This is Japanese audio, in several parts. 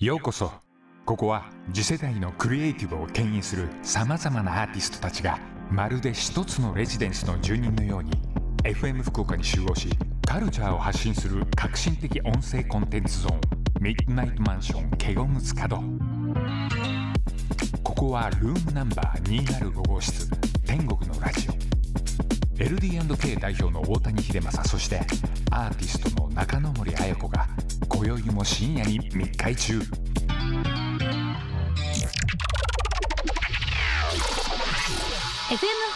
ようこそ。ここは次世代のクリエイティブを牽引するさまざまなアーティストたちがまるで一つのレジデンスの住人のように FM 福岡に集合しカルチャーを発信する革新的音声コンテンツゾーンミッドナイトマンションケゴムズ角ここはルームナンバー205号室天国のラジオ。LD&K 代表の大谷秀正そしてアーティストの中野森彩子が今宵も深夜に密会中。FM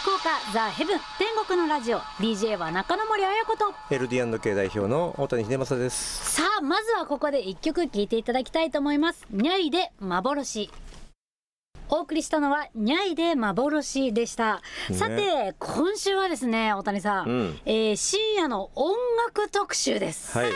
福岡ザ・ヘブン天国のラジオ。DJ は中野森彩子と。LD&K 代表の大谷秀正です。さあまずはここで一曲聴いていただきたいと思います。ニャイで幻。お送りしたのはニャイで幻でした、ね。さて今週はですね大谷さん、うん。えー深夜の音楽特集です、はい。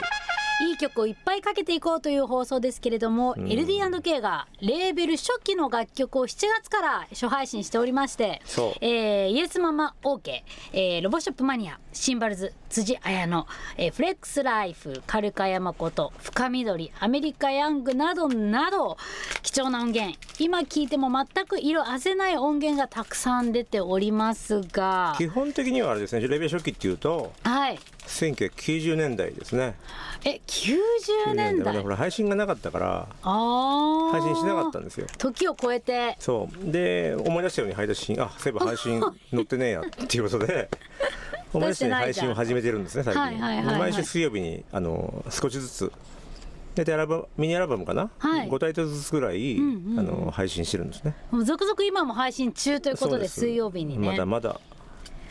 いい曲をいっぱいかけていこうという放送ですけれども、ん。LD&K がレーベル初期の楽曲を7月から初配信しておりましてえーイエスママ OK、えーロボショップマニアシンバルズ辻彩乃、えーフレックスライフカルカヤマコト深緑アメリカヤングなどなど貴重な音源。今聴いても全く色あせない音源がたくさん出ておりますが。基本的にはあれですね、レベル初期っていうと、はい1990年代ですね。え90年代ほら配信がなかったから、あー配信しなかったんですよ。時を超えてそう。で、思い出したように配信、あ、そういえば配信載ってねえやっていうことで、思い出したように配信を始めてるんですね、最近。はいはいはいはい毎週水曜日に、あの、少しずつ、大体アルバムミニアルバムかな、はい5タイトルずつぐらい、んうんうんあの配信してるんですね。もう続々今も配信中ということです水曜日にねまだまだ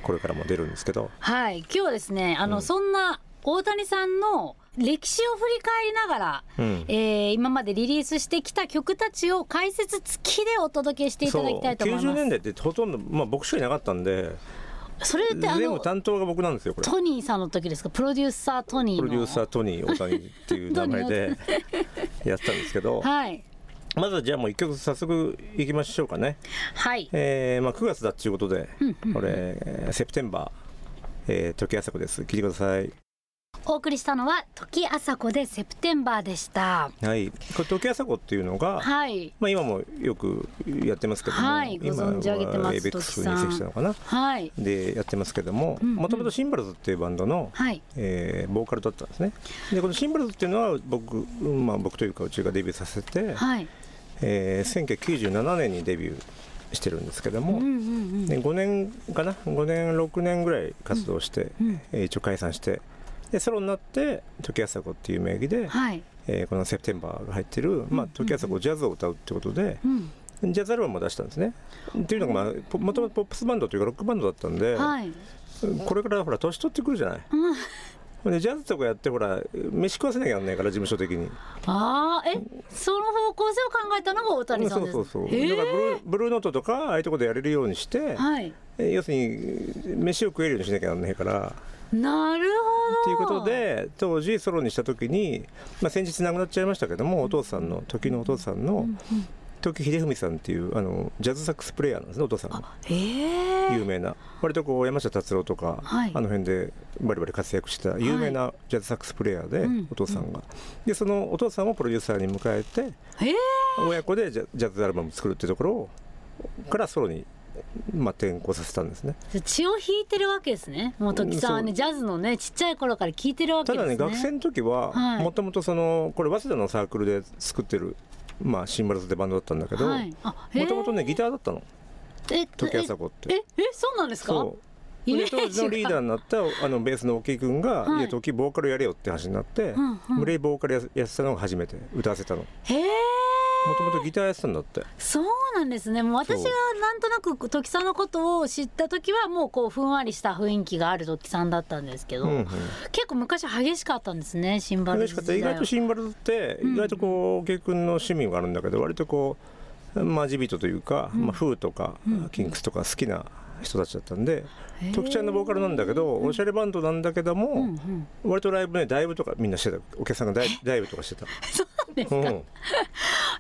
これからも出るんですけど。はい。今日はですねあの、そんな大谷さんの歴史を振り返りながら、うん。えー今までリリースしてきた曲たちを解説付きでお届けしていただきたいと思い90ます。年代ってほとんど、まあ、僕しかいなかったんで。それってあ全部の担当が僕なんですよこれ。トニーさんの時ですか？プロデューサートニーの。プロデューサートニー大谷っていう名前でやってたんですけど。はいまずはじゃあもう一曲早速いきましょうかね、はい。えーまあ、9月だっていうことでこれえーセプテンバー、えー、時あさこです。聞いてください。お送りしたのは時あさこでセプテンバーでした。はい。これ時あさこっていうのが、はい。まあ、今もよくやってますけども、はい。ご存知上げてますエベックスに移籍したのかな？はい。でやってますけどももともとシンバルズっていうバンドの、はい。えーボーカルだったんですね。でこのシンバルズっていうのは僕,、まあ、僕というかうちがデビューさせて、はいえー1997年にデビューしてるんですけども、うんうんうん。で5年かな？5年6年ぐらい活動して、うんえー一応解散してでソロになって時あさこっていう名義で、はい。えーこの「セプテンバー」が入ってる、まあ、時あさこジャズを歌うってことで、うん。ジャズアルバムを出したんですね。っていうのが、まあ、ポもともとポップスバンドというかロックバンドだったんで、はい。これからほら年取ってくるじゃない。うんほんでジャズとかやってほら飯食わせなきゃなんないから事務所的に。ああえその方向性を考えたのが大谷さんですそうそうそう。だからブルーブルーノートとかああいうとこでやれるようにして、はい。え要するに飯を食えるようにしなきゃなんないから。なるというほどことで当時ソロにした時に、まあ、先日亡くなっちゃいましたけどもお父さんの時のお父さんの時秀文さんっていうあのジャズサックスプレーヤーなんですねお父さんが。へえ。有名な。割とこう山下達郎とか、はい。あの辺でバリバリ活躍した有名なジャズサックスプレーヤーで、うん。お父さんが、でそのお父さんをプロデューサーに迎えて親子でジャジャズアルバム作るっていうところをからソロに、まあ、転向させたんですね。血を引いてるわけですね。もう時さんはねうんジャズのねちっちゃい頃から聴いてるわけたですね。だね学生の時ははい。もともとそのこれ早稲田のサークルで作ってるまあシンバルズってバンドだったんだけどもともとねギターだったの。え時あさこって。ええそうなんですか？で当時のリーダーになったあのベースの沖君が「はい。いや時ボーカルやれよ」って話になって、うんうん。無理やりボーカルややってたのが初めて歌わせたの。もへえともとギターやってたんだって。そうなんですね。もう私がなんとなく時さんのことを知った時はもうこうふんわりした雰囲気がある時さんだったんですけど、うんうん。結構昔激しかったんですねシンバル。嬉しかった。意ズ時代は外とシンバルズってうん意外とこう沖君の趣味があるんだけど割とこうマジ人というか、まあ、フーとか、うん。キンクスとか好きな人たちだったんで徳ちゃんのボーカルなんだけどおしゃれバンドなんだけども、うんうん。割とライブねライブとかみんなしてた。お客さんがダイライブとかしてた。ですか、うん、へ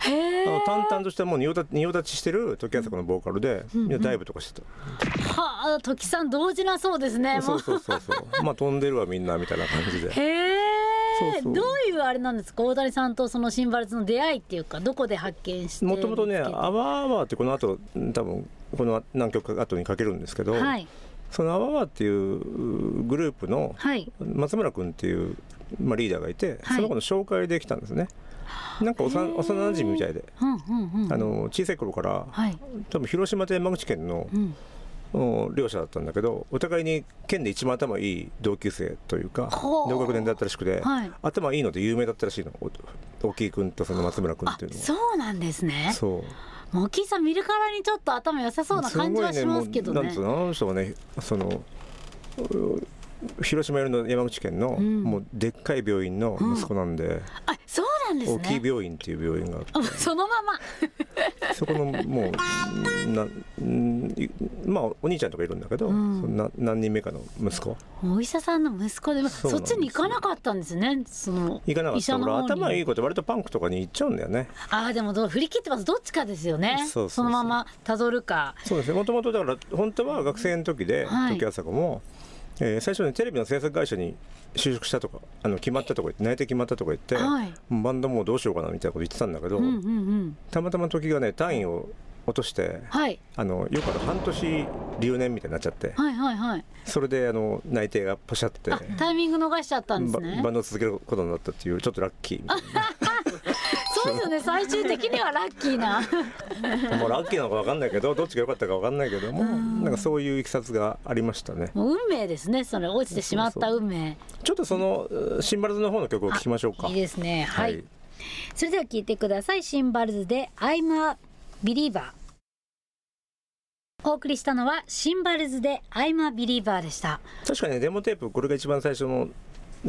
えあの淡々としたもう仁王立ちしてる時あさこのボーカルでみんなダイブとかしてた、はあ時さん同時なそうですねもそううそうそうそう。まあ飛んでるわみんなみたいな感じで。へえそうそう。どういうあれなんですか？大谷さんとそのシンバルズの出会いっていうかどこで発見してもともとね「見つけてあわあわ」ってこの後多分この何曲か後にかけるんですけど、はいその「あわあわ」っていうグループのはい。松村君っていう、まあ、リーダーがいて、はい。その子の紹介できたんですね。なんか幼幼馴染みたいで、あの小さい頃からはい。多分広島と山口県の両者だったんだけどお互いに県で一番頭いい同級生というか同学年だったらしくて、はい。頭いいので有名だったらしいの。お大木君とその松村君あっていうのは。そうなんですね。そうもう大木さん見るからにちょっと頭良さそうな感じはしますけどね。ねなんつうの？あの人はねその広島よりの山口県の、うん。もうでっかい病院の息子なんで、あそうなんです大きいね病院っていう病院があって。あそのまま。そこのもうなまあお兄ちゃんとかいるんだけど、うん。な何人目かの息子。お医者さんの息子でもそそっちに行かなかったんですね。その行かなかった。俺医者の方に。頭いい子って割とパンクとかに行っちゃうんだよね。ああでもどう振り切ってます。どっちかですよね。そのままたどるか。そうですね。もともとだから本当は学生の時で、はい。時朝子も、えー最初にテレビの制作会社に就職したとかあの決まったとか言って内定決まったとか言って、はい。バンドもうどうしようかなみたいなこと言ってたんだけど、うんうんうん。たまたま時がね単位を落としてはい。あのよくある半年留年みたいになっちゃってはいはいはい。それであの内定がポシャってあタイミング逃しちゃったんですばねバンドを続けることになったっていうちょっとラッキーみたいそう ですよね。最終的にはラッキーな。なもうラッキーなのか分かんないけどどっちが良かったか分かんないけどもなんかそういういきさつがありましたね。運命ですねそれ落ちてしまった運命。ちょっとそのうシンバルズの方の曲を聴きましょうか。いいですね。はい、それでは聞いてください。シンバルズで I'm a believer お送りしたのはシンバルズで I'm a believer でした。確かにねデモテープこれが一番最初の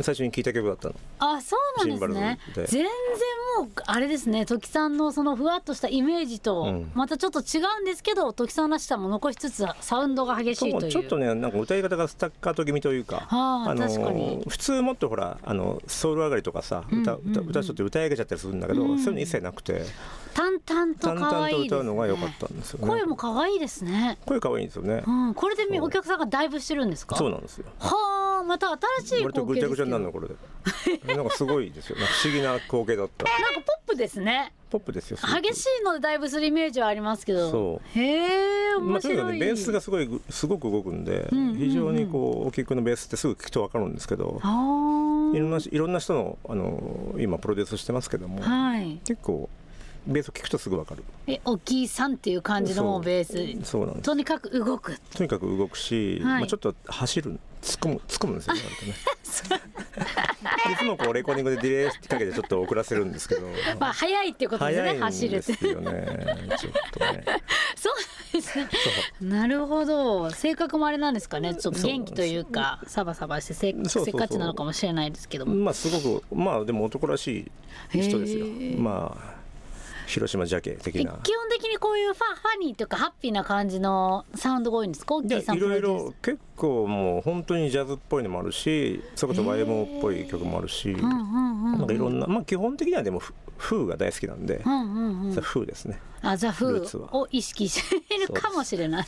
最初に聴いた曲だったの。あそうなんですね。全然もうあれですね。時さんのそのふわっとしたイメージとうん。またちょっと違うんですけど時さんらしさも残しつつサウンドが激しいという。ちょっとねなんか歌い方がスタッカート気味というか、はあ確かに。普通もっとほらあのソウル上がりとかさ歌,、うんうんうん。歌歌う人って歌い上げちゃったりするんだけど、うんそういうの一切なくて。淡々と可愛いです、ね、と歌うのが良かったんですよね。声も可愛いですね。声可愛いんですよね、うん、これでお客さんがだいぶしてるんですか？そうなんですよ。はあまた新しい割とぐちゃぐちゃになるのなんかこれで。なんかすごいですよ。なんか不思議な光景だった。ポップですね。ポップですよ激しいのでだいぶするイメージはありますけど。そう。へえまあ、とにか面白い、くねベースがすごいぐすごく動くんで、うんうんうん。非常にこうお聞くのベースってすぐ聞くと分かるんですけどあいろんないろんな人のあの今プロデュースしてますけども、あはい。結構ベースを聞くとすぐ分かる。えおきいさんっていう感じのベース。そうなんです。とにかく動く。とにかく動くし、はい。まあ、ちょっと走る突っ込む突っ込むんですよね いつもこうレコーディングでディレイかけてちょっと遅らせるんですけど。まあ早いっていうことですね走るって。よねちょっとね。そうですね。なるほど。性格もあれなんですかねちょっと元気というかサバサバしてせせっかちなのかもしれないですけども。まあすごくまあでも男らしい人ですよ。まあ広島ジャケ的え基な本的にこういうファファニーというかハッピーな感じのサウンドが多いんですか？いやキーさんいろいろ結構もう本当にジャズっぽいのもあるしそれこそ YMO っぽい曲もあるし、なんかいろんなまあ基本的にはでもフフーが大好きなんで、うんうんうん。ザフーですね。あザ・フルーを意識しているかもしれない。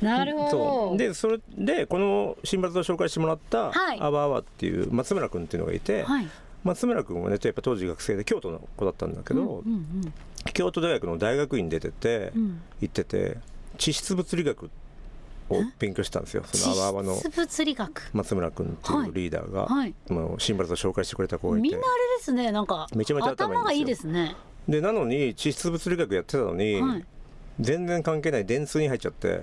なるほそどう。でそれでこの新バルを紹介してもらったはい。アワアワっていう松村君っていうのがいて、はい松村君はねやっぱ当時学生で京都の子だったんだけど、うんうん京都大学の大学院出てて、うん。行ってて地質物理学を勉強してたんですよ。そのアワアワの地質物理学？松村君っていうリーダーが、はいもうシンバルを紹介してくれた子がいて。みんなあれですねなんかめちゃめちゃ頭いいんですよ。がいいですね。でなのに地質物理学やってたのに、はい。全然関係ない電通に入っちゃって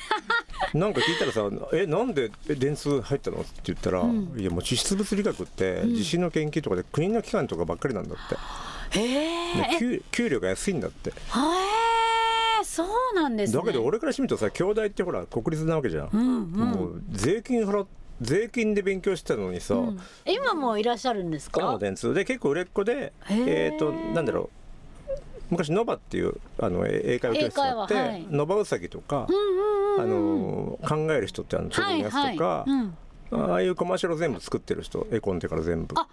なんか聞いたらさ「えなんでえ電通入ったの?」って言ったら「ん。いやもう地質物理学って地震の研究とかで国の機関とかばっかりなんだって、へえ。で給給料が安いんだって。へえそうなんですね。だけど俺からしてみるとさ京大ってほら国立なわけじゃん、うんうん。もう税金払っ税金で勉強してたのにさ、うん。今もいらっしゃるんですか？電通。で結構売れっ子でえっ、となんだろう。昔ノバっていうあのえ英会話教室があって、はい。ノバウサギとか、うんうんうんあの考える人ってあのちょのやつとか、ああい。うコマーシャル全部作ってる人絵コンテから全部。あ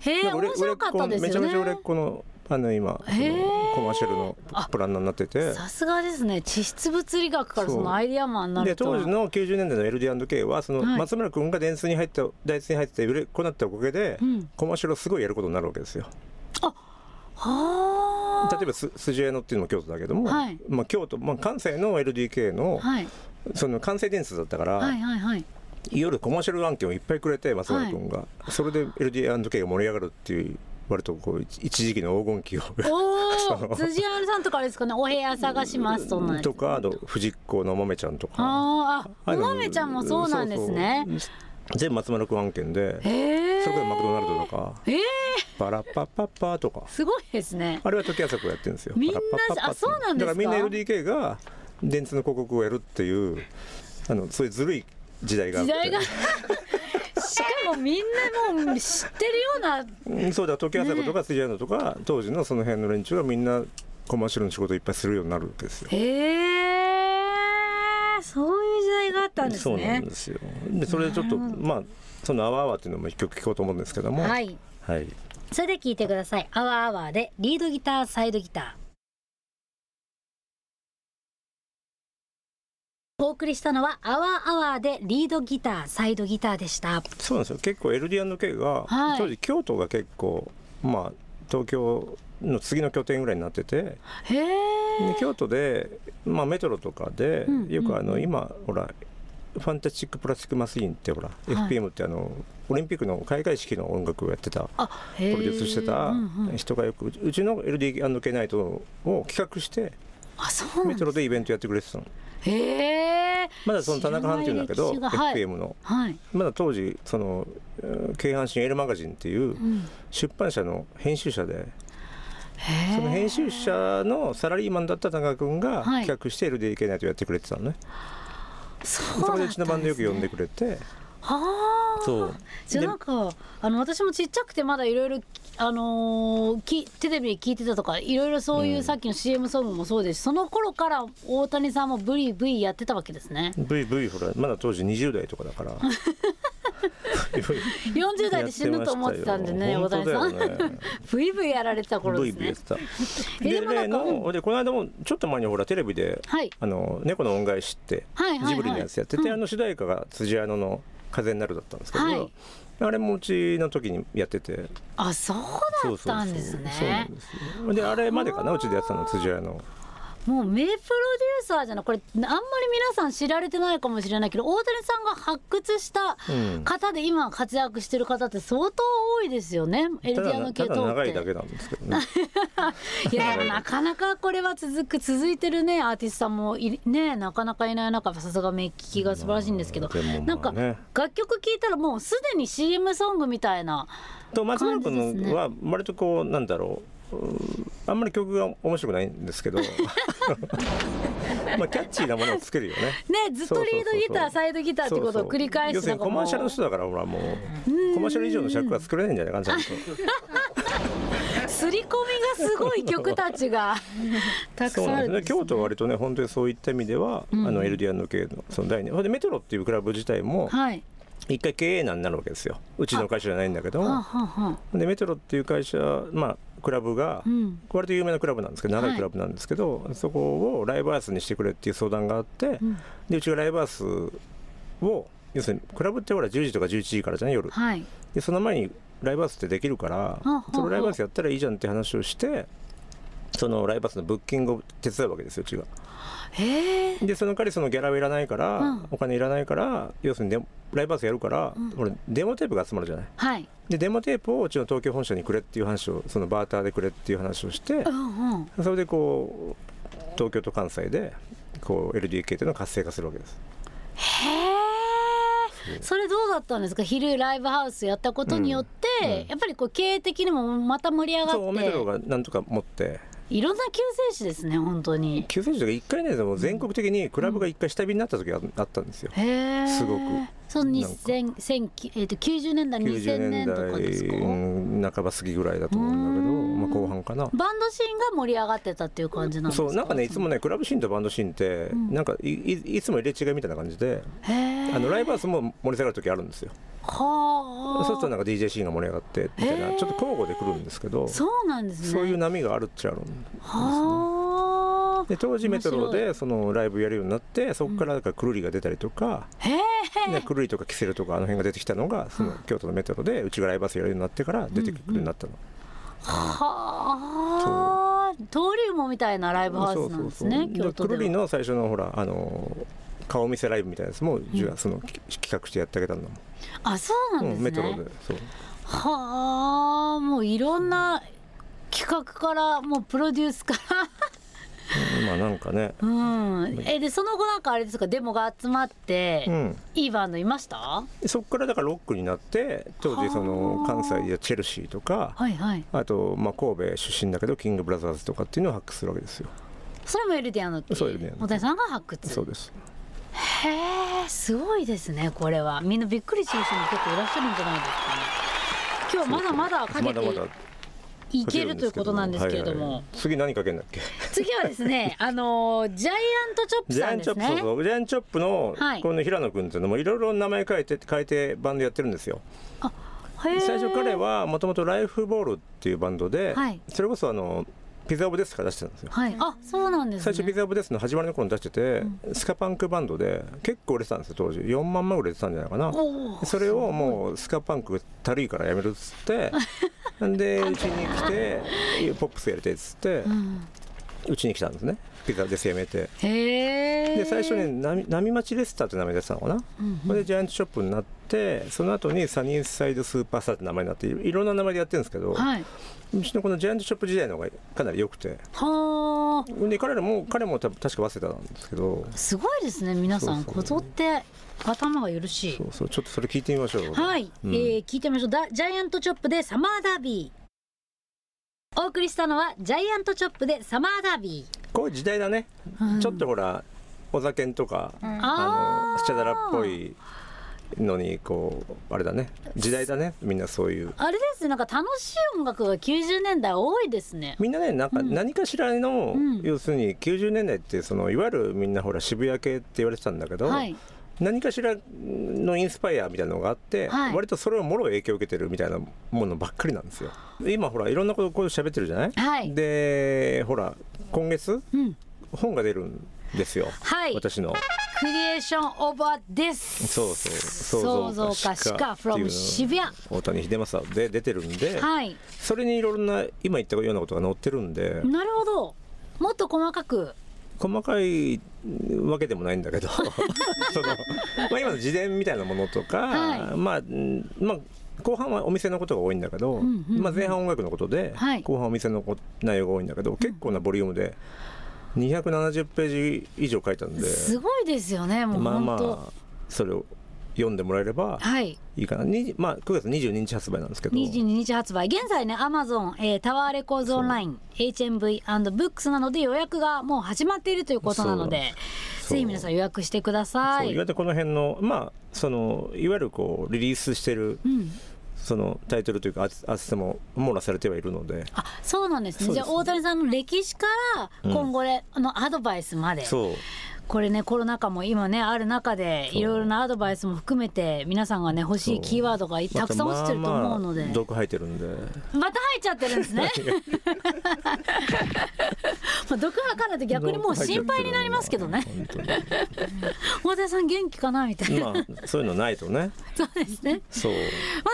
へえ面白かったですよねめちゃめちゃ売れっ子のあの今コマーシャルのプランナーになってて。さすがですね。地質物理学からそのアイデアマンになるでとは。当時の90年代の LD&K はそのはい。松村君が電通に入った大通に入って売れっ子になったおかげで、うん。コマーシャルをすごいやることになるわけですよ。はあ例えばす筋江野っていうのも京都だけども、はい。まあ、京都、まあ、関西の LDK のはいその関西電通だったから、はいはいはい。夜コマーシャル案件をいっぱいくれて松村君が、それで LD&K が盛り上がるっていう割とこう一一時期の黄金期を。辻原さんとかあれですかね？お部屋探しますそんなとかあと藤子の豆ちゃんとか。あーあお豆ちゃんもそうなんですね。全部松村君案件でそれこそマクドナルドとか。えー、パラッパッパッパーとか。すごいですね。あれは時朝子やってるんですよ。みんなあそうなんですか？だからみんな LDK が電通の広告をやるっていうあのそういうずるい時代が時代が。しかもみんなもう知ってるような。うんそうだ。時朝子とか辻屋とか当時のその辺の連中がみんなコマーシャルの仕事をいっぱいするようになるわけですよ。へえそういう時代があったんですそうなんねですよ。でそれでちょっとまあその「あわあわ」っていうのも一曲聴こうと思うんですけども。はい。はい。それで聞いてください「アワーアワー」でリードギターサイドギターお送りしたのは「アワーアワー」でリードギターサイドギターでした。そうなんですよ。結構 LD&K が、はい。当時京都が結構まあ東京の次の拠点ぐらいになってて京都で、まあ、メトロとかで、うんよくあの、うん。今ほらファンタスチック・プラスチック・マシーンってほら、い。FPM ってあのオリンピックの開会式の音楽をやってたプロデュースしてたうんうん。人がよくうちの LD&K ナイトを企画してメトロでイベントやってくれてたのへえまだその田中藩っていうんだけど知らない歴史がはい。FPM の。はい、まだ当時そのえー京阪神エルマガジンっていううん、出版社の編集者でその編集者のサラリーマンだった田中君がはい。企画して LDK ナイトやってくれてたのね、そうそこでうちのバンドよく呼んでねくれて。はあそう。じゃあなんかあの私もちっちゃくてまだいろいろあのーきテレビで聞いてたとかいろいろそういうさっきの CM ソングもそうですし、その頃から大谷さんもブリブリやってたわけですね。VV ほらまだ当時20代とかだから。40代で死ぬと思ってたんでね大谷さん、よね。ブイブイやられてた頃です VV やねってた。えでもなでこの間もちょっと前にほらテレビではい。あの猫の恩返しってジブリのやつやってて、うん。あの主題歌が辻彩乃の「風になる」だったんですけど、はい。あれもうちの時にやってて。あそうだったんですね。そうなんですよ。であれまでかなうちでやってたの辻彩乃もう名プロデューサーじゃないこれあんまり皆さん知られてないかもしれないけど大谷さんが発掘したうん。方で今活躍してる方って相当多いですよね、エルたディアの系統って。長いだけなんですけどね。いやなかなかこれは続く続いてるねアーティストさんもいねなかなかいない。中さすが目利きが素晴らしいんですけど、まあね。なんか楽曲聴いたらもうすでに CM ソングみたいなと松村感じですね。君のは割とこうなんだろううんあんまり曲が面白くないんですけど。まあキャッチーなものをつけるよね。ねずっとリードギターサイドギターってことを繰り返要するしてなんかもうにコマーシャルの人だからほらもうコマーシャル以上の尺は作れないんじゃないかなちゃんと刷り込みがすごい曲たちが。たくさんあるんです、ね、京都は割とね本当にそういった意味では、うん。あの LDR 系のその第二。ほんでメトロっていうクラブ自体もはい。一回経営難になるわけですよ。うちの会社じゃないんだけど。はあ、もでメトロっていう会社まあクラブがうん。割と有名なクラブなんですけど長はい。いクラブなんですけど、そこをライブハウスにしてくれっていう相談があって、うん。でうちがライブハウスを要するにクラブってほら10時とか11時からじゃん夜。はい。でその前にライブハウスってできるからあ。そのライブハウスやったらいいじゃんって話をしてそのライブハウスのブッキングを手伝うわけですようちが。でその代わりそのギャラはいらないから、うん。お金いらないから要するにライブハウスやるから、うん。俺デモテープが集まるじゃない。はい。でデモテープをうちの東京本社にくれっていう話をそのバーターでくれっていう話をしてうんうん。それでこう東京と関西でこう LDK っていうのを活性化するわけです。へえそれどうだったんですか？昼ライブハウスやったことによって、うん。うん。やっぱりこう経営的にもまた盛り上がそうメトロってがなんとか持っていろんな救世主ですね本当に。救世主が1回ねでも全国的にクラブが1回下火になった時があったんですよ、へえすごく。そのなんか。2000 1000えー、と90年代2000 90年年とかですか？代うん半ば過ぎぐらいだと思うんだけどまあ、後半かな。バンドシーンが盛り上がってたっていう感じなんですか？そうなんかねいつもねクラブシーンとバンドシーンって、ん。なんかいいいつも入れ違いみたいな感じであのライブハウスも盛り下がる時あるんですよ。はあ。そうするとなんか DJ シーンが盛り上がってみたいなちょっと交互で来るんですけどそうなんですね。そういう波があるっちゃあるんはあ。で当時メトロ面でそのライブやるようになってそこからだからクルリが出たりとか、へえね、クルリとかキセルとかあの辺が出てきたのがその京都のメトロでうちがライブハウスやるようになってから出てくるようになったの、はあ登竜門みたいなライブハウスなんですね京都では。の最初のほらあの顔見せライブみたいなやつも、じゅそのき企画してやってあげたんだもん、あそうなんですね、うんメトロでそう。はあもういろんな企画からもうプロデュースからうんまあなんかね。うん。えでその後なんかあれですかデモが集まって、うん。いいバンドいました？でそこからだからロックになって当時そのはあ関西やチェルシーとかはいはい。あとまあ神戸出身だけどキングブラザーズとかっていうのを発掘するわけですよ。それもエルディアノってそうエルディアノ大谷さんが発掘？そうです。へえすごいですねこれは。みんなびっくりする人も結構いらっしゃるんじゃないですかね。今日はまだまだかけて。まだまだいけるということなんですけれども、はいはい。次何かけんだっけ？次はですねあのジャイアントチョップジャイアンチョップ、さんですねそうそう。ジャイアンチョップの、はい。この平野君っていうのもいろいろ名前変えて変えてバンドやってるんですよ。最初彼はもともとライフボールっていうバンドで、はい。それこそあのピザオブデスから出してたんですよ。はい。あそうなんですね。最初ピザオブデスの始まりの頃に出してて、スカパンクバンドで結構売れてたんですよ当時。4万枚売れてたんじゃないかな。それをもうスカパンクたるいからやめるっつって。でうちに来てポップスやりたいっつってうん。うちに来たんですねピザデスやめて。で最初に波波町レスターって名前で出てたのかな、うんこれでジャイアントショップになってその後にサニーサイドスーパースターって名前になっていろんな名前でやってるんですけど、はい。うちのこのジャイアントショップ時代の方がかなり良くて。はあで彼らも彼も多分確か早稲田なんですけど。すごいですね皆さん。こぞって頭がよろしい。そうそう。ちょっとそれ聞いてみましょう。はい、うん。えー聞いてみましょう。だジャイアントチョップでサマーダービーお送りしたのはジャイアントチョップでサマーダービこういう時代だね、うん。ちょっとほらお酒とか、ーあのスチャダラっぽいいのにこうあれだね。時代だね。みんなそういう。あれですね。なんか楽しい音楽が90年代多いですね。みんなねなんかうん。何かしらの、うん。要するに90年代ってそのいわゆるみんなほら渋谷系って言われてたんだけど、はい何かしらのインスパイアみたいなのがあって、はい。割とそれをもろ影響を受けてるみたいなものばっかりなんですよ。今ほらいろんなことこう喋ってるじゃない、はい。でほら今月？うん。本が出るんですよ、はい。私の。クリエーションオーバーですそうそう創造家歯科 from 渋谷大谷秀政で出てるんで、はい。それにいろんな今言ったようなことが載ってるんで、なるほど。もっと細かく細かいわけでもないんだけど その、まあ、今の自伝みたいなものとか、はい。まあうんまあ後半はお店のことが多いんだけど、んうんうんまあ、前半音楽のことで、はい。後半はお店のこ内容が多いんだけど結構なボリュームで270ページ以上書いたんで。すごいですよねもうまあまあそれを読んでもらえればはい。いいかな、にまあ、9月22日発売なんですけど。22日発売。現在ねアマゾン、えータワーレコーズオンライン HMV& ブックスなので予約がもう始まっているということなのでぜひ皆さん予約してください。そう。意外とこの辺のまあそのいわゆるこうリリースしてるうん、そのタイトルというかアーテも網羅されてはいるので。あそうなんですね。そうです。じゃあ大谷さんの歴史から今後で、あのアドバイスまで。そうこれねコロナ禍も今ねある中でいろいろなアドバイスも含めて皆さんがね欲しいキーワードがたくさん落ちてると思うのでまあまあ毒入ってるんでまた入っちゃってるんですね。まあ毒吐かないと逆にもう心配になりますけどね。大田さん元気かなみたいな。まあそういうのないとねそうですね。そうま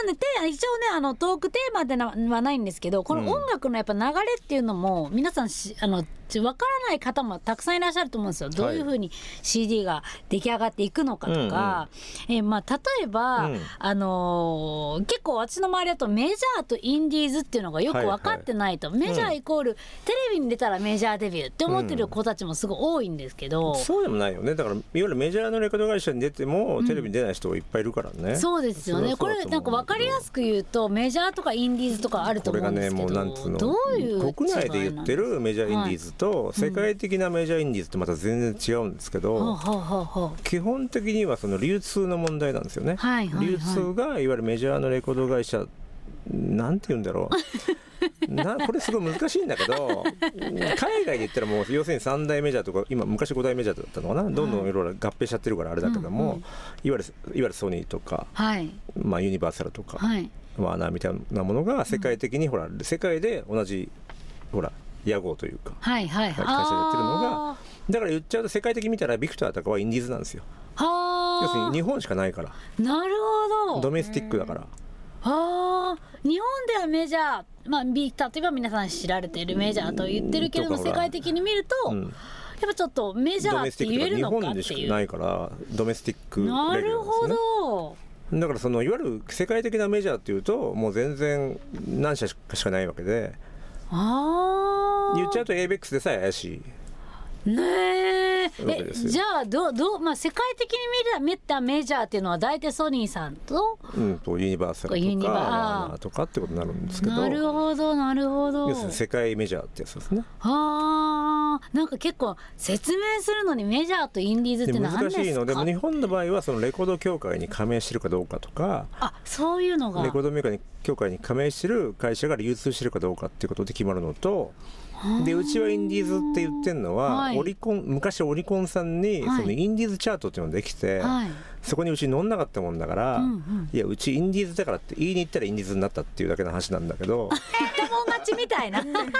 あね、テーマ一応ねあのトークテーマでなはないんですけどこの音楽のやっぱ流れっていうのも皆さんしあのち分からない方もたくさんいらっしゃると思うんですよ。どういうふうに CD が出来上がっていくのかとか、えーまあ、例えば、うん。あのー結構私の周りだとメジャーとインディーズっていうのがよく分かってないと、メジャーイコールテレビに出たらメジャーデビューって思ってる子たちもすごい多いんですけど。そうでもないよね。だからいわゆるメジャーのレコード会社に出ても、テレビに出ない人がいっぱいいるからね。そうですよね。これなんか分かりやすすく言うとメジャーとかインディーズとかあると思うんですけど、もうなんつうのどういう国内で言ってるメジャーインディーズズと世界的なメジャーインディーズってまた全然違うんですけど、基本的にはその流通の問題なんですよね、流通がいわゆるメジャーのレコード会社なんて言うんだろう。なこれすごい難しいんだけど海外で言ったらもう要するに3大メジャーとか今昔5大メジャーだったのかな？どんどんいろいろ合併しちゃってるからあれだけども、うんうん。いわゆるいわゆるソニーとか、はい。まあ、ユニバーサルとか、はい。ワーナーみたいなものが世界的に、ほら世界で同じほら屋号というかはいはい会社でやってるのがあだから言っちゃうと世界的に見たらビクターとかはインディーズなんですよ。要するに日本しかないから。なるほど。ドメスティックだから。あ。ー日本ではメジャー、まあ、ビ例えば皆さん知られているメジャーと言ってるけれども世界的に見ると、うん。やっぱちょっとメジャーって言えるのかか日本でっていうしかないからドメスティックレギュラーなるほですねど。だからそのいわゆる世界的なメジャーっていうともう全然何社しかないわけでああ言っちゃうと avex でさえ怪しい。ねえ。じゃあどうどう、まあ、世界的に見たメジャーっていうのは大体ソニーさんとうん、とユニバーサルとかユニバー。とかってことになるんですけど。なるほどなるほど。要するに世界メジャーってやつですね。あ。ーなんか結構説明するのにメジャーとインディーズっでて何ですか？難しいの。でも日本の場合はそのレコード協会に加盟してるかどうかとか。あそういうのが。レコードメーカーに協会に加盟してる会社が流通してるかどうかっていうことで決まるのとでうちはインディーズって言ってるのは、はい。オリコン昔オリコンさんにはい。そのインディーズチャートっていうのができて、はいそこにうち乗んなかったもんだから、うんうん。いやうちインディーズだからって言いに行ったらインディーズになったっていうだけの話なんだけど。言ったもん勝ちみたいな。そんな感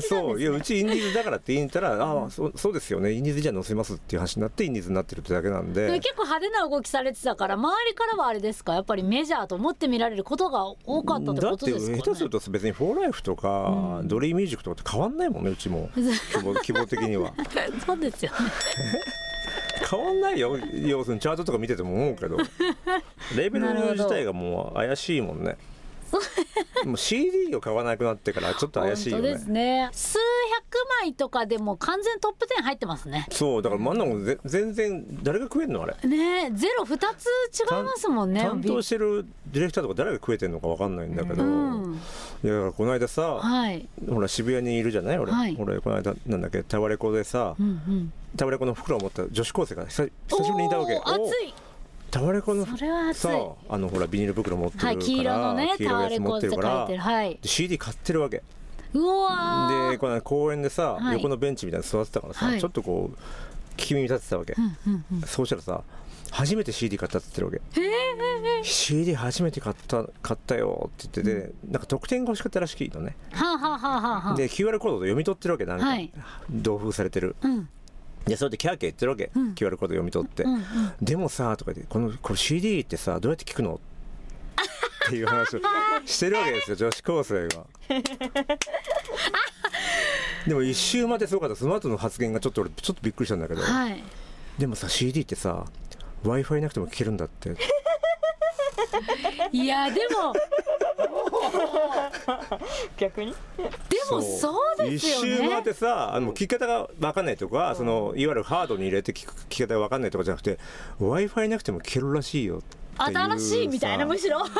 じなんそういやうちインディーズだからって言いに行ったら、ああそうそうですよねインディーズじゃ載せますっていう話になってインディーズになってるってだけなんで。結構派手な動きされてたから周りからはあれですか？やっぱりメジャーと思って見られることが多かったってだってことですかね？下手すると別に「フォーライフとか、ドリーミュージックとかって変わんないもんねうちも。希望希望的には。そうですよね 変わんないよ。要するにチャートとか見てても思うけど。レベル自体がもう怪しいもんね もう CD を買わなくなってからちょっと怪しいよね。本当ですね。数百枚とかでも完全トップ10入ってますね。そうだから真ん。中もぜ全然誰が食えんのあれ？ねえゼロ2つ違いますもんね担当してるディレクターとか誰が食えてんのか分かんないんだけど、うん。いやこの間さ、はい。ほら渋谷にいるじゃない？俺、はい。俺この間なんだっけタワレコでさ、うんうん。タワレコの袋を持った女子高生が久久しぶりにいたわけ。熱いタワレコのそれはさあのほらビニール袋持ってるから、はい黄色のね黄色いやつ持ってるかタワレコって書いてる。らはい。で CD 買ってるわけ。うわー。でこの間公園でさ、はい。横のベンチみたいなの座ってたからさ、はい。ちょっとこう聞き耳立ってたわけ、うんうんうん。そうしたらさ初めて CD 買ったって言ってるわけ。CD 初めて買った買ったよって言ってて、なんか特典が欲しかったらしいのね。はあ、はあはあはあはあ、で QR コードで読み取ってるわけなんか、はい。同封されてる。うんでそれでキャーキャー言ってるわけ、うん。QR コード読み取って、うんうん。でもさとか言ってこのこれ CD ってさどうやって聞くの？っていう話を してるわけですよ女子高生が。でも一周待ってすごかった。その後の発言がちょっと俺ちょっとびっくりしたんだけど、はい。でもさ CD ってさ w i f i なくても聞けるんだって。いやでも 逆に？でもそうですよ一周回っねてさあの聞き方が分かんないとか、そのいわゆるハードに入れて聞く聞き方が分かんないとかじゃなくて w i f i なくても聞けるらしいよ。って新しいみたいなさ。むしろ。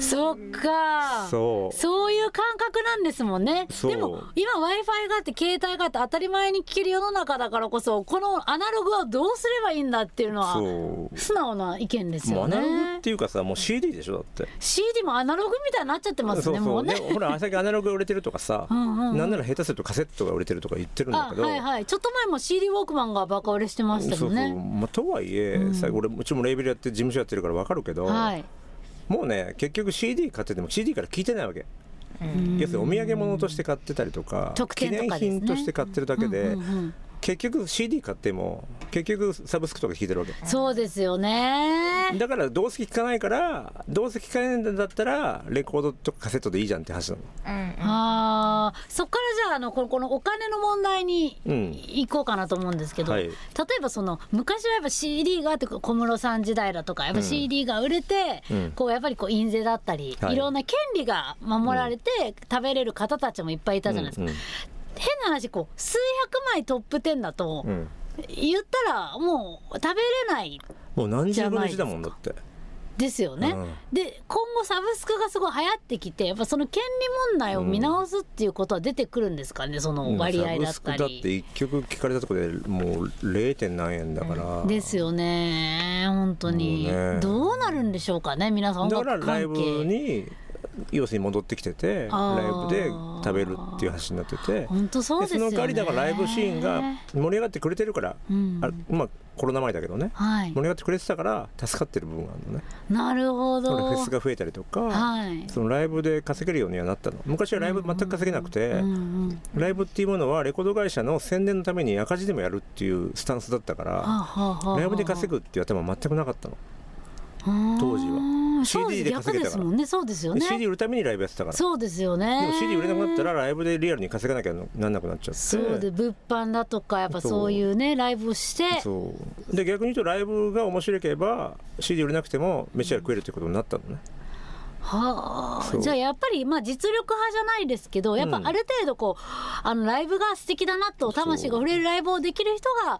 そっか。そう。そういう感覚なんですもんね。そう。でも今 w i f i があって携帯があって当たり前に聞ける世の中だからこそこのアナログはどうすればいいんだっていうのはそう。素直な意見ですよもうアナログっねていうかさもう CD でしょだって。CD もアナログみたいになっちゃってますそうそう。うね。もねでほら最近アナログが売れてるとかさ んうんうん。なんなら下手するとカセットが売れてるとか言ってるんだあけど、はいはい。ちょっと前も CD ウォークマンがバカ売れしてましたそうそう、もんねまあ、とはいえ、さ俺うちもレーベルやって事務所やってるから分かるけど、はい。もうね結局 CD 買ってても CD から聞いてないわけ、要するにお土産物として買ってたりとか特記念品として買ってるだけで、うんうんうん結局 CD 買っても結局サブスクとか聞いてるわけ。そうですよね。だからどうせ聞かないからどうせ聞かないんだったらレコードとかカセットでいいじゃんって話なの。うんあー。そっからじゃああのこのこのお金の問題にうん。行こうかなと思うんですけど、はい。例えばその昔はやっぱ CD があって小室さん時代だとかやっぱ CD が売れて、うん。こうやっぱりこう印税だったり、はい。い、ろんな権利が守られて食べれる方たちもいっぱいいたじゃないですか、うん変な話こう数百枚トップ10だと、うん。うん言ったらもう食べれないもう何十分の1だもんだって。ですよね。うん。で今後サブスクがすごい流行ってきてやっぱその権利問題を見直すっていうことは出てくるんですかね、その割合だったサブスクだってり。1曲聞かれたところでもう 0. 点何円だから、ですよね本当に、ね。どうなるんでしょうかね皆さん。音だか楽らライブ関係に要するに戻ってきててライブで食べるっていう話になってて。本当そうですよね。その代わりだからライブシーンが盛り上がってくれてるから、うん。あまあコロナ前だけどね。はい。盛り上がってくれてたから助かってる部分があるのね。なるほど。フェスが増えたりとか、はい。そのライブで稼げるようにはなったの。昔はライブ全く稼げなくて、うんうんライブっていうものはレコード会社の宣伝のために赤字でもやるっていうスタンスだったから、はあはあはあはあ。ライブで稼ぐっていう頭は全くなかったの、当時は。CD で逆稼げたから。ですもんね。そうですよでね CD 売るためにライブやってたから。そうですよでねも CD 売れなくなったらライブでリアルに稼がなきゃなんなくなっちゃって。そうで物販だとかやっぱそういうねライブをして。そう。で逆に言うとライブが面白ければ CD 売れなくても飯は食えるってことになったのね、はあじゃあやっぱりまあ実力派じゃないですけどやっぱうん。ある程度こうあのライブが素敵だなと魂が触れるライブをできる人が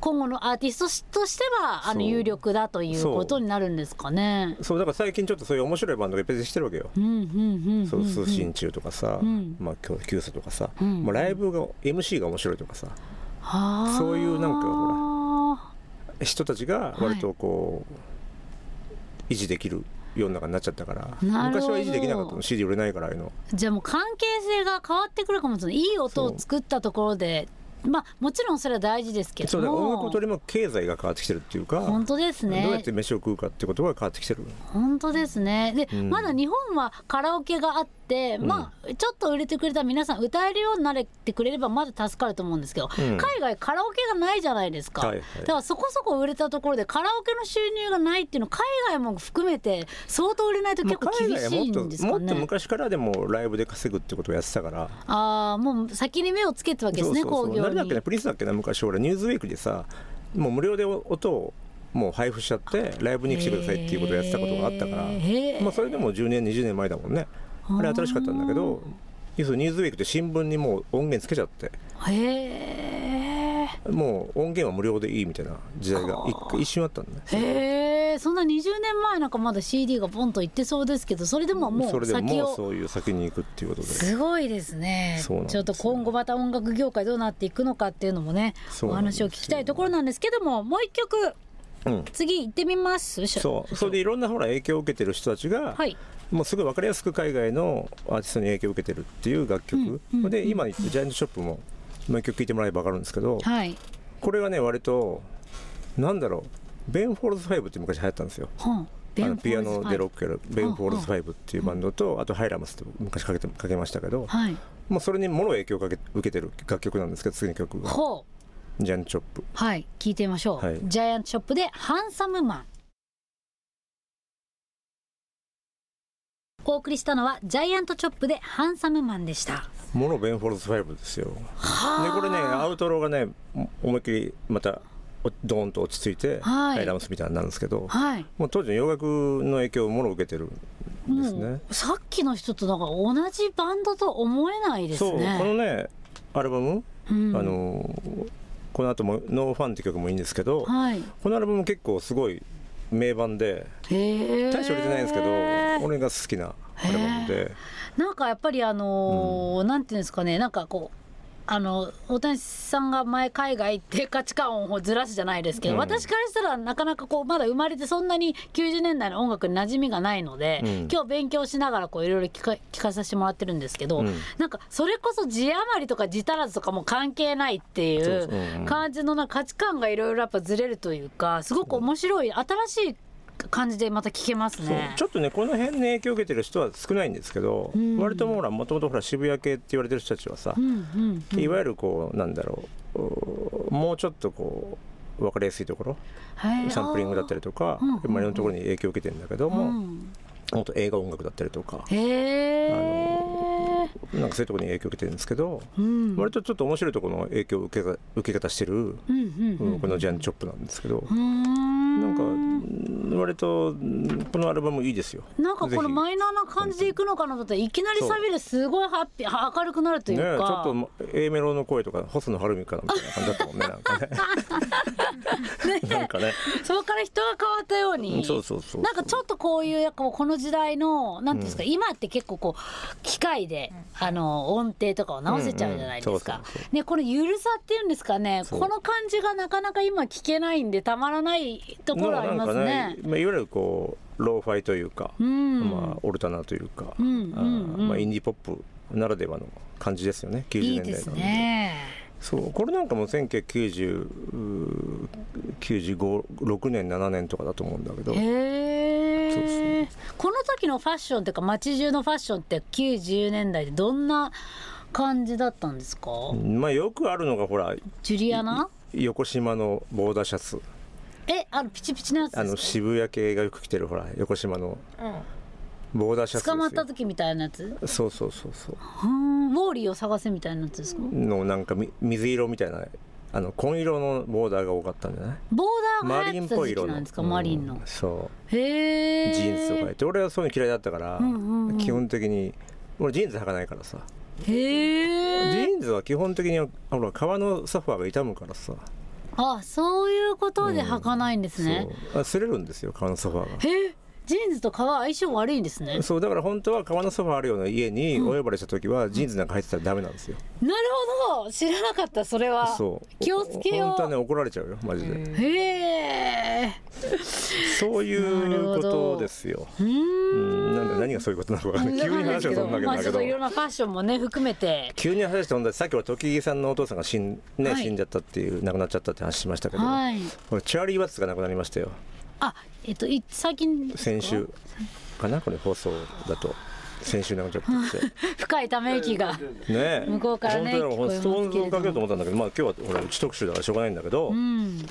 今後のアーティストとしてはあの有力だということになるんですかね。そう。だから最近ちょっとそういう面白いバンドがいっぱい出てるわけよ、通信中とかさ、うん。まあ今日キューサとかさ、うん。まあ、ライブが MC が面白いとかさはあ。そういうなんかほ人たちが割とこう、維持できる世の中になっちゃったから昔は維持できなかったの。CD 売れないからあの。じゃあもう関係性が変わってくるかもしれない。いい音を作ったところでまあもちろんそれは大事ですけそうどもだ音楽を取り巻く経済が変わってきてるっていうか本当ですね。どうやって飯を食うかってことが変わってきてる。本当ですね。で、うん。まだ日本はカラオケがあって、まあちょっと売れてくれた皆さん歌えるようになれてくれればまだ助かると思うんですけど、うん。海外カラオケがないじゃないですか、はいはい。だからそこそこ売れたところでカラオケの収入がないっていうの海外も含めて相当売れないと結構厳しいんですかもっとね。昔からでもライブで稼ぐってことをやってたから。ああもう先に目をつけてたわけですね興行に。誰だっけなプリンスだっけな昔。俺ニューズウィークでさもう無料で音をもう配布しちゃってライブに来てくださいっていうことをやってたことがあったから。まあそれでも10年20年前だもんねあれ新しかったんだけど要するにニューズウィークって新聞にもう音源つけちゃって。へえもう音源は無料でいいみたいな時代が一瞬あったんだね。へえそんな20年前なんかまだ CD がポンといってそうですけどそれでももそうれでもうそういう先に行くっていうことで。すごいですね。ちょっと今後また音楽業界どうなっていくのかっていうのもねお話を聞きたいところなんですけどももう一曲うん。次行ってみます。そう。それでいろんなほら影響を受けてる人たちが、はいもうすごい分かりやすく海外のアーティストに影響を受けてるっていう楽曲、うんうんで今言ったジャイアントチョップももう一曲聴いてもらえば分かるんですけどはい。これがね割となんだろう。ベン・フォールズ5って昔流行ったんですよ。はあのピアノでロックやるベン・フォールズ5っていうバンドとあとハイラムスって昔かけてかけましたけどはい。もうそれにもろ影響をかけ受けてる楽曲なんですけど次の曲が。ジャイアントチョップ。はい。聞いてみましょう、はい。ジャイアントショップでハンサムマンお送りしたのはジャイアントチョップでハンサムマンでした。もろベン・フォールズ5ですよ。ではあ。これねアウトロがね思いっきりまたおドーンと落ち着いて、はい。ラムスみたいになるんですけどはい。もう当時の洋楽の影響をもろ受けてるんですね。さっきの人となんか同じバンドと思えないですそう。ねこのねアルバム、うん。あのこの後も「ノーファンって曲もいいんですけど、はい。このアルバム結構すごい名盤で大して売れてないんですけど俺が好きなアルバムで。なんかやっぱりあのーなんていうんですかねなんかこうあの大谷さんが前海外行って価値観をずらすじゃないですけど、うん。私からしたらなかなかこうまだ生まれてそんなに90年代の音楽に馴染みがないので、うん。今日勉強しながらこういろいろ聞か聞かさせてもらってるんですけど、うん。なんかそれこそ字余りとか字足らずとかも関係ないっていそう感じのな価値観がいろいろやっぱずれるというかすごく面白い新しい感じでまた聞けますね。ちょっとねこの辺に影響を受けてる人は少ないんですけど、うん。割ともらもともとほら渋谷系って言われてる人たちはさう、んうんうん。いわゆるこうなんだろううもうちょっとこう分かりやすいところはいサンプリングだったりとか、いろんなところに影響を受けてるんだけども、うん。もっと映画音楽だったりとか、なんかそういうところに影響を受けてるんですけど、うん。割とちょっと面白いところの影響を受けが受け方してる、うんうんうんこのジャンチョップなんですけど、うーん。なんかうん割とうんこのアルバムいいですよ。なんかこのマイナーな感じでいくのかなと思ったらいきなりサビですごいハッピーは明るくなるといね、うか、ちょっと A メロの声とか細野晴臣かなみたいな感じだったもんねなんかね なんかね。そこから人が変わったように、そうそうそうなんかちょっとこういうやっぱこの時代のなんていうんですか、今って結構こう機械で、あの音程とかを直せちゃうじゃないですか、ねこのゆるさっていうんですかねこの感じがなかなか今聞けないんでたまらないところありますね。まあ、いわゆるこうローファイというか、うん、まあ、オルタナというか、うんうんうん。あーまあ、インディーポップならではの感じですよね90いいです年代のねそう。これなんかも1995 6年7年とかだと思うんだけど。へこの時のファッションっていうか街中のファッションって90年代でどんな感じだったんですか、まあよくあるのがほらジュリアナ？横島のボーダーシャツ。えあのピチピチのやつあの渋谷系がよく着てるほら横島のボーダーシャツ捕まった時みたいなやつ？そうそうそうそう。ふーん。ウォーリーを探せみたいなやつですか？のなんかみ水色みたいなあの紺色のボーダーが多かったんじゃない？ボーダーマリンっぽい色なんですか？マリンの。うん。そへえうジーンズとか入って。俺はそういうの嫌いだったから、んうんうん。基本的に俺ジーンズ履かないからさ。へジえーンズは基本的にほら革のソファーが傷むからさ。あそういうことで履かないんですね、そう。あ擦れるんですよ革のソファーが。へえジーンズと革相性悪いんですね。そうだから本当は革のソファーあるような家にお呼ばれした時はジーンズなんか履いてたらダメなんですよ。なるほど。知らなかったそれは。そう。気をつけよう。本当はね怒られちゃうよマジで。へえ。そういうことですよ。うん。んなんで何がそういうことなのかわかんない。急に話がそんなわけまあちょっだけどといろんなファッションもね含めて。急に話してほんとさっきは時木さんのお父さんが死ん,、ねはい。死んじゃったっていう亡くなっちゃったって話しましたけど、はい。これチャーリー・ワッツが亡くなりましたよあえっとい最近先週。かな？これ放送だと。先週なっちゃったって。深いため息が。ねえ。向こうからねストーンズをかけようと思ったんだけどまあ今日はほらうち特集だからしょうがないんだけど、うん。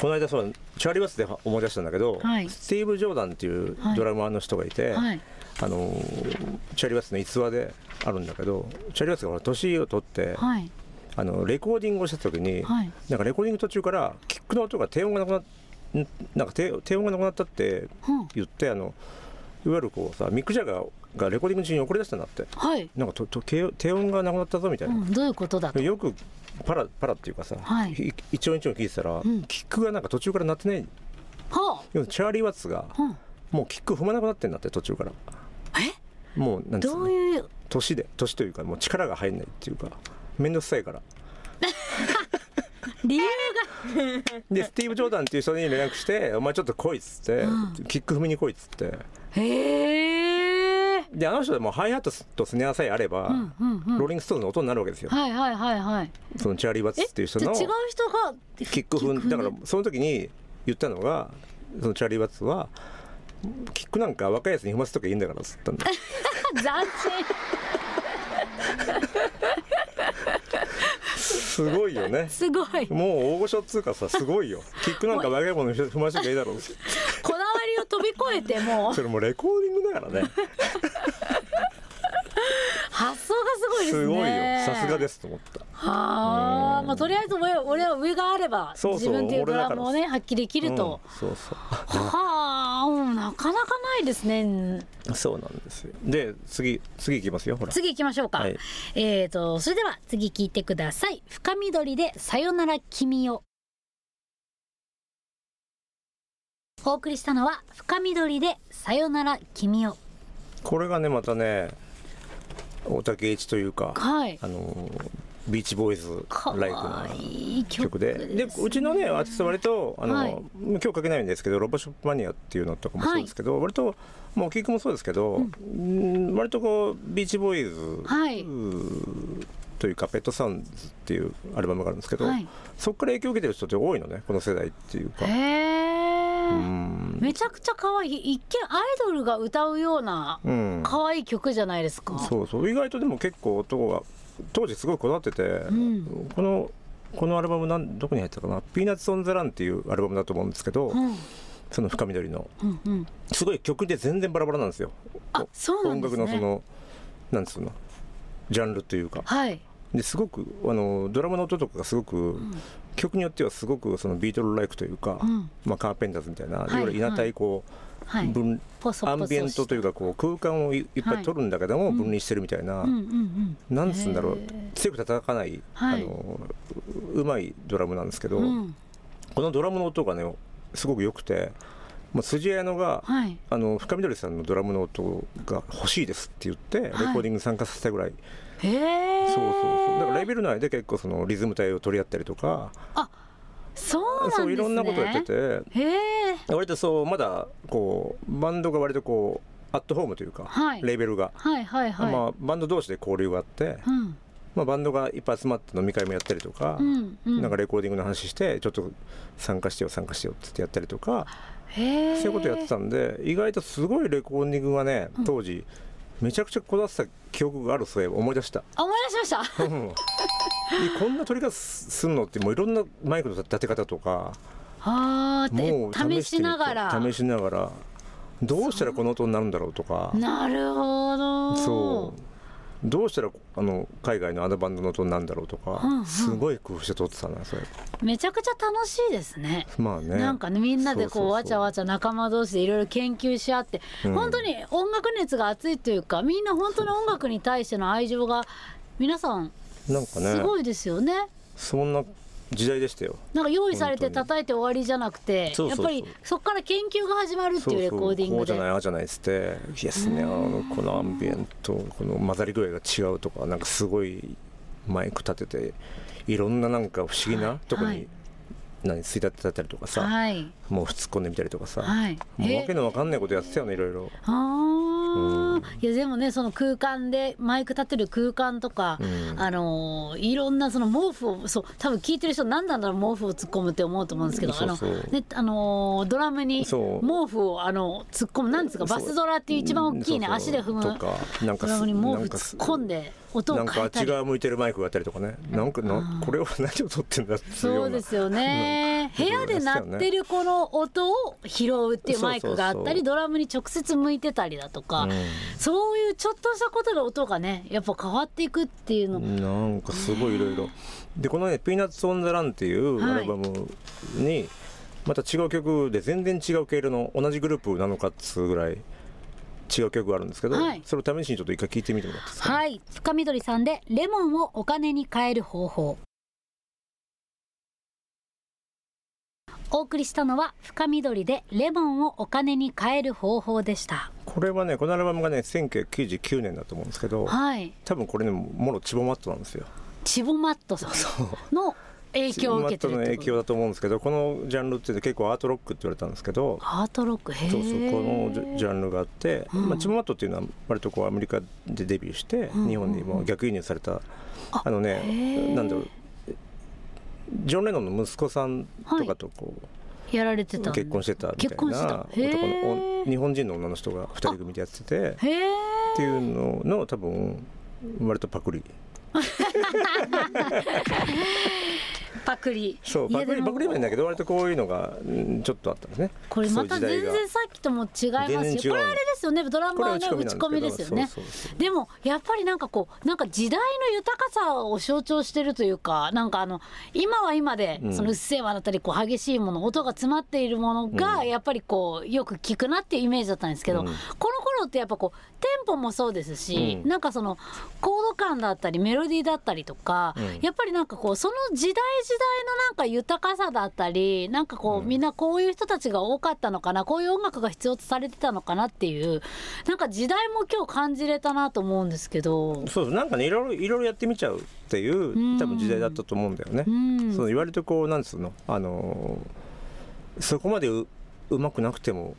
この間そうチャーリー・ワッツで思い出したんだけど、はい。スティーブ・ジョーダンっていうはいドラマーの人がいて、はい。あのーチャーリー・ワッツの逸話であるんだけどチャーリー・ワッツがほら年を取って、はい。あのレコーディングをした時に、はい。なんかレコーディング途中からキックの音が低音がなくなっんなんか低低音がなくなったってうん。言ってあのいわゆるこうさミック・ジャガーがレコーディング中に怒り出したんだって。はい、なんかとと低低音がなくなったぞみたいうな、ん、どういうことだと。よくパラパラっていうかさ、はい。い一音一音聞いてたら、ん。キックがなんか途中から鳴ってないは要はチャーリー・ワッツがあ、うん、もうキック踏まなくなってんだって途中から。え？もうなんつうの。どういう年で年というかもう力が入んないっていうか面倒くさいから理由 でスティーブ・ジョーダンっていう人に連絡して「お前ちょっと来い」っつって、キック踏みに来いっつって。がへえであの人でもハイハットとスネアさえあれば、うんうんうん。ローリング・ストーンズの音になるわけですよ、はいはいはいはい。そのチャーリー・ワッツっていう人の違う人がキック踏んだからその時に言ったのがそのチャーリー・ワッツはキックなんか若いやつに踏ませときゃいいんだからっつったんだ斬 すごいよね。新すごい。もう大御所っつうかさすごいよ。キックなんか若い者に踏ませときゃいいだろう。こだわりを飛び越えてもう。それもうレコーディングだからね発想がすごいですね。すごいよ。さすがですと思った。はあ、まあ、とりあえず俺俺は上があればそう自分っていうドラムをね発揮できると、うんそうそう。はあ、うんなかなかないですね。そうなんですよ。で次次いきますよほら。次行きましょうか、はい。えーとそれでは次聞いてください。深緑でさよなら君よお送りしたのは深緑でさよなら君よこれがねまたね大竹一というかはい。あのービーチボーイズかライクなわいい曲曲ででうちのねアーティスト割とあの、はい。今日かけないんですけどロボショップマニアっていうのとかもそうですけど、割ともうキックもそうですけど、うん。割とこうビーチボーイズ、はい。というかペットサウンズっていうアルバムがあるんですけど、はい。そこから影響を受けてる人って多いのねこの世代っていうか。へえ、うんめちゃくちゃ可愛い。一見アイドルが歌うようなうん。可愛い曲じゃないですか、そうそう。意外とでも結構男が当時すごいこだわってて、ん。このこのアルバムなんどこに入ってたかな「ピーナッツ・オン・ザ・ラン」っていうアルバムだと思うんですけど、うん。その深緑の。うんうん。すごい曲で全然バラバラなんですよ。あそうな音んね。楽のそのなんつうの？ジャンルというか。はい。ですごくあのドラムの音とかがすごく、曲によってはすごくそのビートルライクというか、うん。まあ、カーペンターズみたいな、いいわゆる稲体こう、はい。分アンビエントというかこう空間をいいっぱい取るんだけども、分離してるみたいな、なんつうんだろう。強く叩かない、はい。あのううまいドラムなんですけど、うん。このドラムの音がねすごく良くてもう辻彩乃が、はい。あの深緑さんのドラムの音が欲しいですって言ってレコーディングに参加させたぐらい、へえそうそうそう。だからレベル内で結構そのリズム体を取り合ったりとか。そうね。そういろんなことやってて。割とそうまだこうバンドが割とこうアットホームというか、はい。レーベルが、はいはいはい、まあ、バンド同士で交流があって、うん。まあ、バンドがいっぱい集まって飲み会もやったりとか、うんうん。なんかレコーディングの話してちょっと参加してよ参加してよってやったりとかそういうことやってたんで意外とすごいレコーディングがね当時めちゃくちゃこだわってた記憶があるそういえば思い出した。あ思い出しました。うん。えこんな取り方すんの？ってもういろんなマイクの立て方とかあーもうで試しながら。試しながらどうしたらこの音になるんだろうとか。なるほど。そうどうしたらあの海外のあのバンドの音になるんだろうとか、うんうんすごい工夫して撮ってたなそれ。めちゃくちゃ楽しいですね。まあね。なんかねみんなでこう。わちゃわちゃ仲間同士でいろいろ研究し合って、うん。本当に音楽熱が熱いというかみんな本当に音楽に対しての愛情が皆さんなんかねすごいですよね。そんな時代でしたよ。なんか用意されて叩いて終わりじゃなくてやっぱりそこから研究が始まるっていうレコーディンこうじグでゃないああじゃないっつって「いやすねあのこのアンビエントこの混ざり具合が違う」とかなんかすごいマイク立てていろんななんか不思議な、はい。とこに、はい。何吸い立てたりとかさ、はい。もう突っ込んでみたりとかさ、はい。もうへわけのわかんないことやってたよねいろいろ。あーうん。いやでもねその空間でマイク立てる空間とか、うん。あのーいろんなその毛布をそう多分聞いてる人何なんだろう毛布を突っ込むって思うと思うんですけどあの、ねあのードラムに毛布をあの突っ込むなんですかバスドラっていう一番大きいね足で踏むドラムに毛布突っ込んで音をなんかあっち側向いてるマイクがあったりとかね。なんかなこれは何を撮ってんだっていうよそうですよね、うん部屋で鳴ってるこの音を拾うっていうマイクがあったりドラムに直接向いてたりだとか、うん。そういうちょっとしたことで音がねやっぱ変わっていくっていうの、なんかすごいいろいろでこのね「ピーナッツ・オン・ザ・ラン」っていうはい。アルバムにまた違う曲で全然違う系の同じグループなのかっつうぐらい違う曲があるんですけど、はい。それを試しにちょっと一回聞いてみてもらっていいですか、はい。深緑さんで「レモンをお金に変える方法」お送りしたのは深緑で「レモンをお金に変える方法」でした。これはねこのアルバムがね1999年だと思うんですけどはい。多分これねもろチボマットなんですよ。チボマットさんの影響を受けてるチボマットの影響だと思うんですけどこのジャンルって結構アートロックって言われたんですけどアートロック？へえそうそうこのジャンルがあって、うん。まあ、チボマットっていうのは割とこうアメリカでデビューして、うん日本にも逆輸入されたああのねなんだろうジョン・レノンの息子さんとかとこう、やられてたん結婚してたみたいな男のお日本人の女の人が2人組でやっててっていうのの多分割とパクリ パクリ。そうパクリパクリだけど割とこういうのがうんちょっとあったんですね。これまた全然さっきとも違いますしこれあれですよね。ドラムこれはね打ち込みですよね。でもやっぱりなんかこうなんか時代の豊かさを象徴してるというかなんかあの今は今でうん。そのうっせぇわだったりこう激しいもの音が詰まっているものがうん。やっぱりこうよく聞くなっていうイメージだったんですけど、うん。この頃ってやっぱこうテンポもそうですし、うん。なんかそのコード感だったりメロディーだったりとか、うん。やっぱりなんかこうその時代時代のなんか豊かさだったりなんかこう、うんみんなこういう人たちが多かったのかなこういう音楽が必要とされてたのかなっていうなんか時代も今日感じれたなと思うんですけど。そうなんかねいろいろいろいろやってみちゃうっていううん多分時代だったと思うんだよねう。んその言われてこうなんつうのあのーそこまでううまくなくても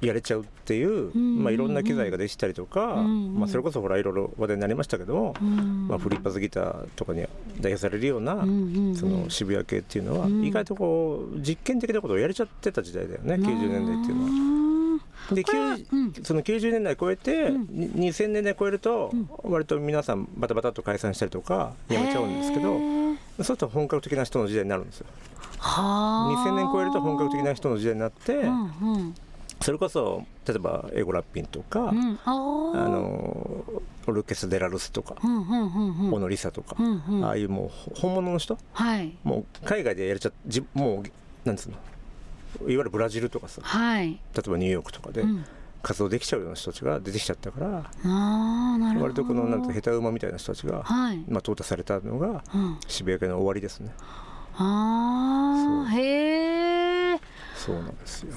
やれちゃうっていう、ん。まあいろんな機材ができたりとか、うん。まあそれこそほらいろいろ話題になりましたけども、うん。まあフリッパズギターとかに代表されるような、その渋谷系っていうのはうん。意外とこう実験的なことをやれちゃってた時代だよね、90年代っていうのは。はでこれは90うん。その90年代超えて、うん。に2000年代超えると、割と皆さんバタバタっと解散したりとかやめちゃうんですけどそうすると本格的な人の時代になるんですよ。はあ。2000年超えると本格的な人の時代になって、それこそ例えばエゴラッピンとか、うん。あのオルケス・デラルスとか、うんうんうんうん。オノリサとか、うんうん。ああいうもう本物の人？はい。もう海外でやれちゃじもうなんつうの？いわゆるブラジルとかさはい、例えばニューヨークとかでうん、活動できちゃうような人たちが出てきちゃったから、割とこのなんて下手馬みたいな人たちが、はい、まあ、淘汰されたのがうん、渋谷系の終わりですね。ああへえそうなんですよ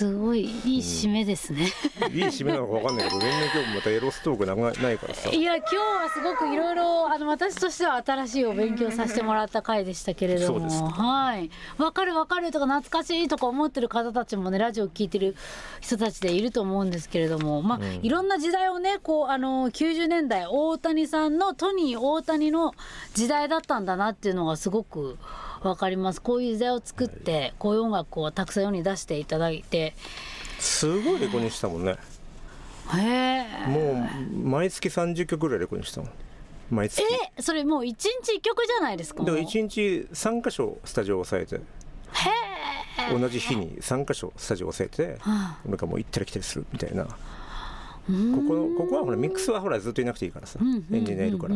すごいいい締めですね、いい締めなのかわかんないけど全然今日もまたエロストークなくないからさ。いや今日はすごくいろいろあの私としては新しいお勉強させてもらった回でしたけれども。はい。わかるわかる。とか懐かしいとか思ってる方たちもねラジオ聞いてる人たちでいると思うんですけれども。まあ、いろんな時代をねこうあの90年代大谷さんのトニー大谷の時代だったんだなっていうのがすごくわかります。こういう時代を作ってこういう音楽をたくさん世に出していただいて。すごいレコにしたもんね。へえ。もう毎月30曲ぐらいレコにしたもん。毎月。えそれもう一日一曲じゃないですか？だからもう1日3箇所スタジオを押さえて。同じ日に3箇所スタジオを押さえてはなんかもう行ったり来たりするみたいな。ここのここはほらミックスはほらずっといなくていいからさ。エンジニアいるから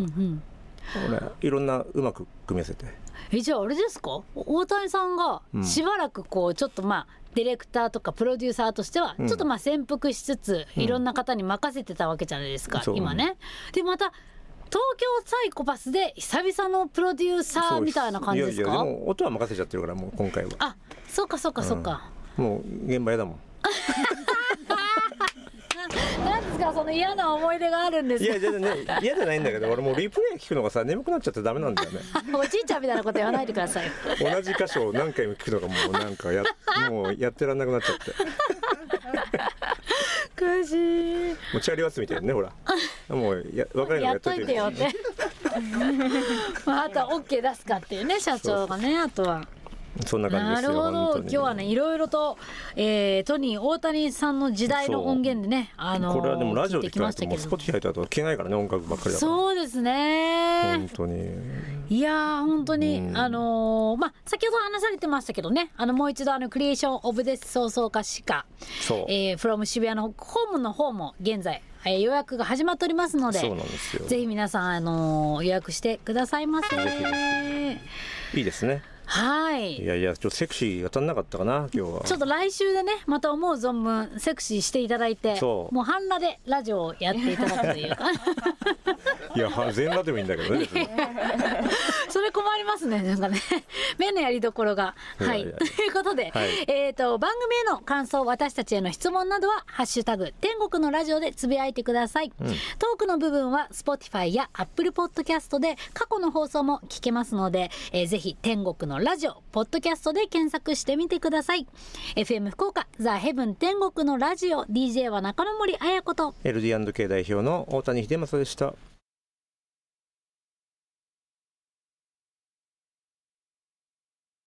いろんなうまく組み合わせて。えじゃああれですか？大谷さんがうん。しばらくこうちょっとまあディレクターとかプロデューサーとしてはうん。ちょっとまあ潜伏しつついろんな方に任せてたわけじゃないですか、そう。今ね。でまた東京サイコパスで久々のプロデューサーみたいな感じですか？いやいやでも音は任せちゃってるからもう今回は。あそうかそうかそうか、もう現場やだもん なんですかその嫌な思い出があるんですいやじゃね嫌じゃないんだけど俺もうリプレイ聞くのがさ眠くなっちゃってダメなんだよね。おじいちゃんみたいなこと言わないでください。同じ箇所を何回も聞くのがもうなんかやもうやってらんなくなっちゃって。悔しいもうチャリワッツみたいにねほら。もうや分かるのやっやっといてといてよって。まああとは OK 出すかっていうね社長がねあとは。そんな感じですよなるほど。今日はねいろいろと、えートニー大谷さんの時代の音源でねあのーこれはでもラジオで聞かないともうましたけど。スポティファイと聞けないからね音楽ばっかりだからそうですね。本当に。いやー本当に、うん。あのーまあ先ほど話されてましたけどねあのもう一度あのクリエーション・オブ・デス創造家しかそう、えー、フロム渋谷のホームの方も現在、えー予約が始まっておりますのでそうなんですよ。ぜひ皆さん、あのー予約してくださいませ。いいですねはい。いやいやちょっとセクシー当たんなかったかな今日は。ちょっと来週でねまた思う存分セクシーしていただいてもう半裸でラジオをやっていただくというか。いやは全裸でもいいんだけどね それ困りますねなんかね。目のやりどころが。はい。ということで、はい。えっ、と番組への感想私たちへの質問などは「ハッシュタグ天国のラジオ」でつぶやいてください、トークの部分は Spotify や Apple Podcast で過去の放送も聞けますので、えーぜひ天国のラジオポッドキャストで検索してみてください。FM 福岡ザ・ヘブン天国のラジオ DJ は中野森彩子と。LD&K 代表の大谷秀正でした。